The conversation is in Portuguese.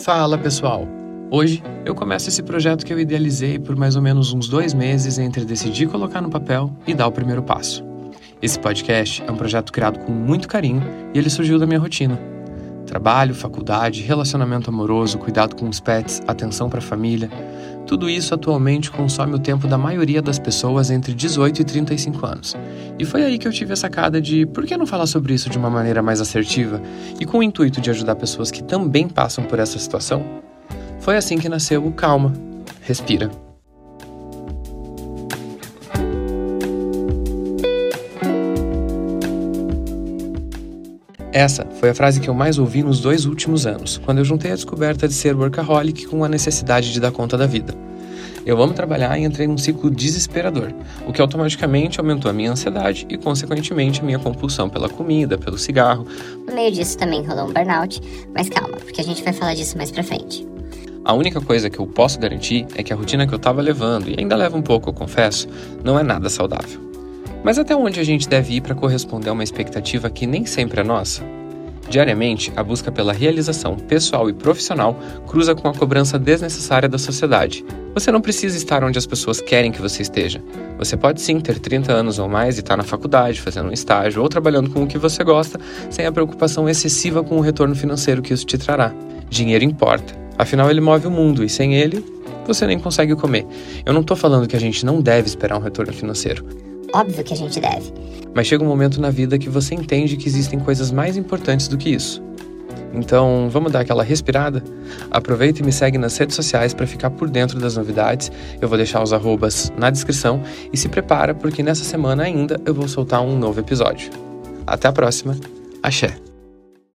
Fala pessoal! Hoje eu começo esse projeto que eu idealizei por mais ou menos uns dois meses entre decidir colocar no papel e dar o primeiro passo. Esse podcast é um projeto criado com muito carinho e ele surgiu da minha rotina. Trabalho, faculdade, relacionamento amoroso, cuidado com os pets, atenção para a família. Tudo isso atualmente consome o tempo da maioria das pessoas entre 18 e 35 anos. E foi aí que eu tive a sacada de por que não falar sobre isso de uma maneira mais assertiva e com o intuito de ajudar pessoas que também passam por essa situação? Foi assim que nasceu o Calma, Respira. Essa foi a frase que eu mais ouvi nos dois últimos anos, quando eu juntei a descoberta de ser workaholic com a necessidade de dar conta da vida. Eu amo trabalhar e entrei num ciclo desesperador, o que automaticamente aumentou a minha ansiedade e, consequentemente, a minha compulsão pela comida, pelo cigarro. No meio disso também rolou um burnout, mas calma, porque a gente vai falar disso mais pra frente. A única coisa que eu posso garantir é que a rotina que eu estava levando, e ainda leva um pouco, eu confesso, não é nada saudável. Mas até onde a gente deve ir para corresponder a uma expectativa que nem sempre é nossa? Diariamente, a busca pela realização pessoal e profissional cruza com a cobrança desnecessária da sociedade. Você não precisa estar onde as pessoas querem que você esteja. Você pode sim ter 30 anos ou mais e estar na faculdade, fazendo um estágio ou trabalhando com o que você gosta, sem a preocupação excessiva com o retorno financeiro que isso te trará. Dinheiro importa. Afinal, ele move o mundo e sem ele, você nem consegue comer. Eu não estou falando que a gente não deve esperar um retorno financeiro. Óbvio que a gente deve. Mas chega um momento na vida que você entende que existem coisas mais importantes do que isso. Então, vamos dar aquela respirada? Aproveita e me segue nas redes sociais para ficar por dentro das novidades. Eu vou deixar os arrobas na descrição e se prepara porque nessa semana ainda eu vou soltar um novo episódio. Até a próxima. Axé!